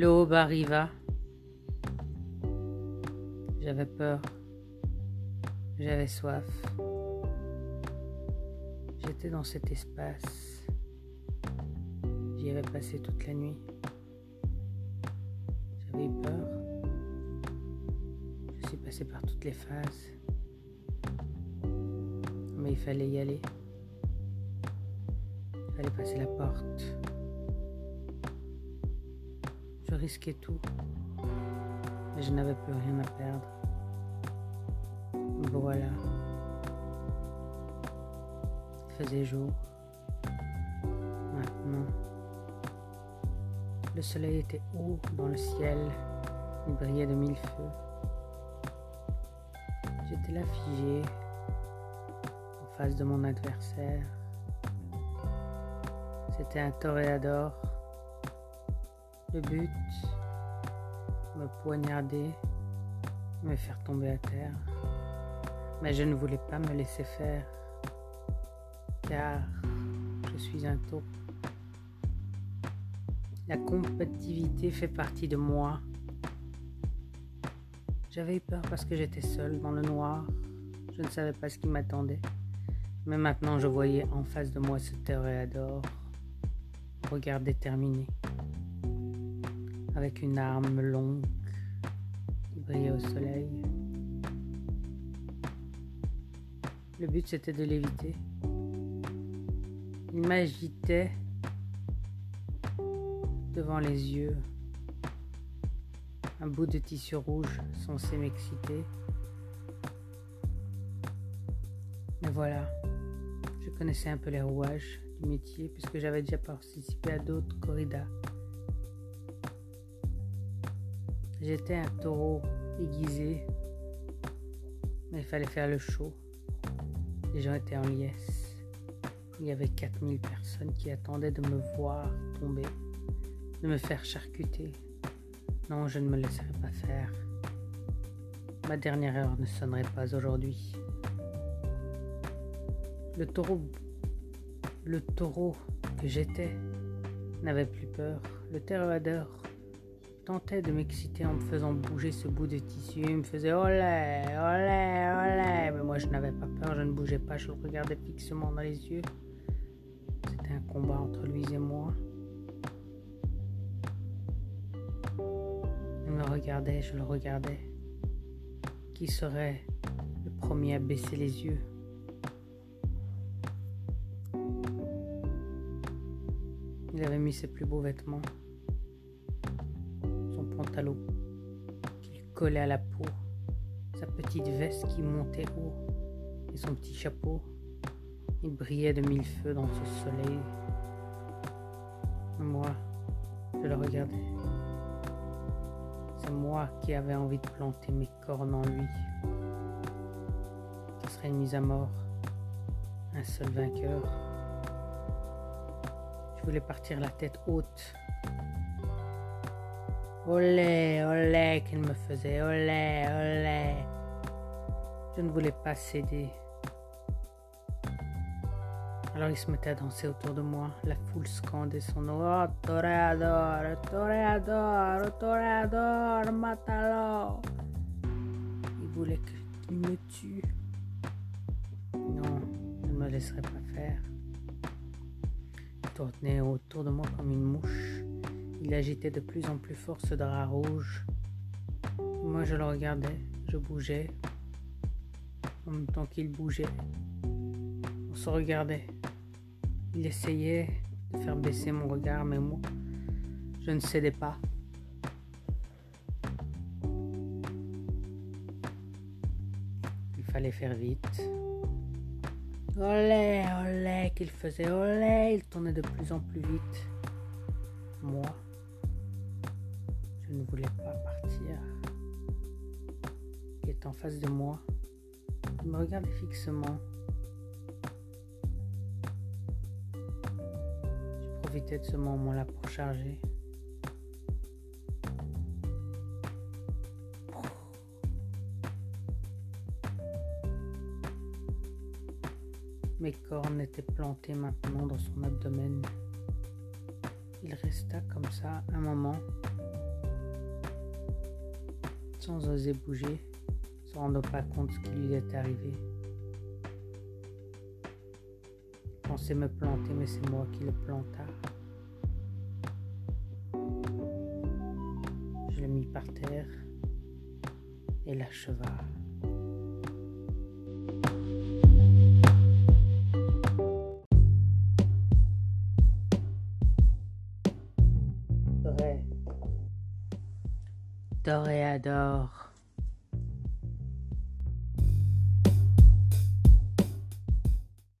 L'aube arriva. J'avais peur. J'avais soif. J'étais dans cet espace. J'y avais passé toute la nuit. J'avais eu peur. Je suis passé par toutes les phases. Mais il fallait y aller. Il fallait passer la porte. Je risquais tout. Mais je n'avais plus rien à perdre. Voilà. Il faisait jour. Maintenant. Le soleil était haut dans le ciel. Il brillait de mille feux. J'étais là figé en face de mon adversaire. C'était un toréador. Le but, me poignarder, me faire tomber à terre. Mais je ne voulais pas me laisser faire, car je suis un taureau. La compétitivité fait partie de moi. J'avais eu peur parce que j'étais seule dans le noir. Je ne savais pas ce qui m'attendait. Mais maintenant je voyais en face de moi ce toréador, regard déterminé, avec une arme longue qui brillait au soleil. Le but c'était de l'éviter. Il m'agitait devant les yeux. Un bout de tissu rouge censé m'exciter. Mais voilà, je connaissais un peu les rouages du métier puisque j'avais déjà participé à d'autres corridas. J'étais un taureau aiguisé, mais il fallait faire le show. Les gens étaient en liesse. Il y avait 4000 personnes qui attendaient de me voir tomber, de me faire charcuter. Non, je ne me laisserai pas faire. Ma dernière heure ne sonnerait pas aujourd'hui. Le taureau, le taureau que j'étais n'avait plus peur. Le terroradeur tentait de m'exciter en me faisant bouger ce bout de tissu. Il me faisait olé, olé, olé. Mais moi, je n'avais pas peur, je ne bougeais pas, je le regardais fixement dans les yeux. C'était un combat entre lui et moi. Il me regardait, je le regardais. Qui serait le premier à baisser les yeux? Il avait mis ses plus beaux vêtements pantalon qui collait à la peau, sa petite veste qui montait haut et son petit chapeau. Il brillait de mille feux dans ce soleil. Moi, je le regardais. C'est moi qui avais envie de planter mes cornes en lui. Ce serait une mise à mort. Un seul vainqueur. Je voulais partir la tête haute Olé, olé qu'il me faisait, olé, olé. Je ne voulais pas céder. Alors il se mettait à danser autour de moi. La foule scandait son nom. Oh, toreador, toreador, toreador, matalo. Il voulait qu'il me tue. Non, je ne me laisserai pas faire. Il tournait autour de moi comme une mouche. Il agitait de plus en plus fort ce drap rouge. Moi, je le regardais, je bougeais, en même temps qu'il bougeait. On se regardait. Il essayait de faire baisser mon regard, mais moi, je ne cédais pas. Il fallait faire vite. Olé, olé qu'il faisait, olé, il tournait de plus en plus vite. Moi, je ne voulais pas partir. Il est en face de moi. Il me regardait fixement. Je profitais de ce moment-là pour charger. Mes cornes étaient plantées maintenant dans son abdomen. Il resta comme ça un moment sans oser bouger, se rendant pas compte ce qui lui est arrivé. Je pensais me planter, mais c'est moi qui le planta. Je le mis par terre et l'acheva. Toréador.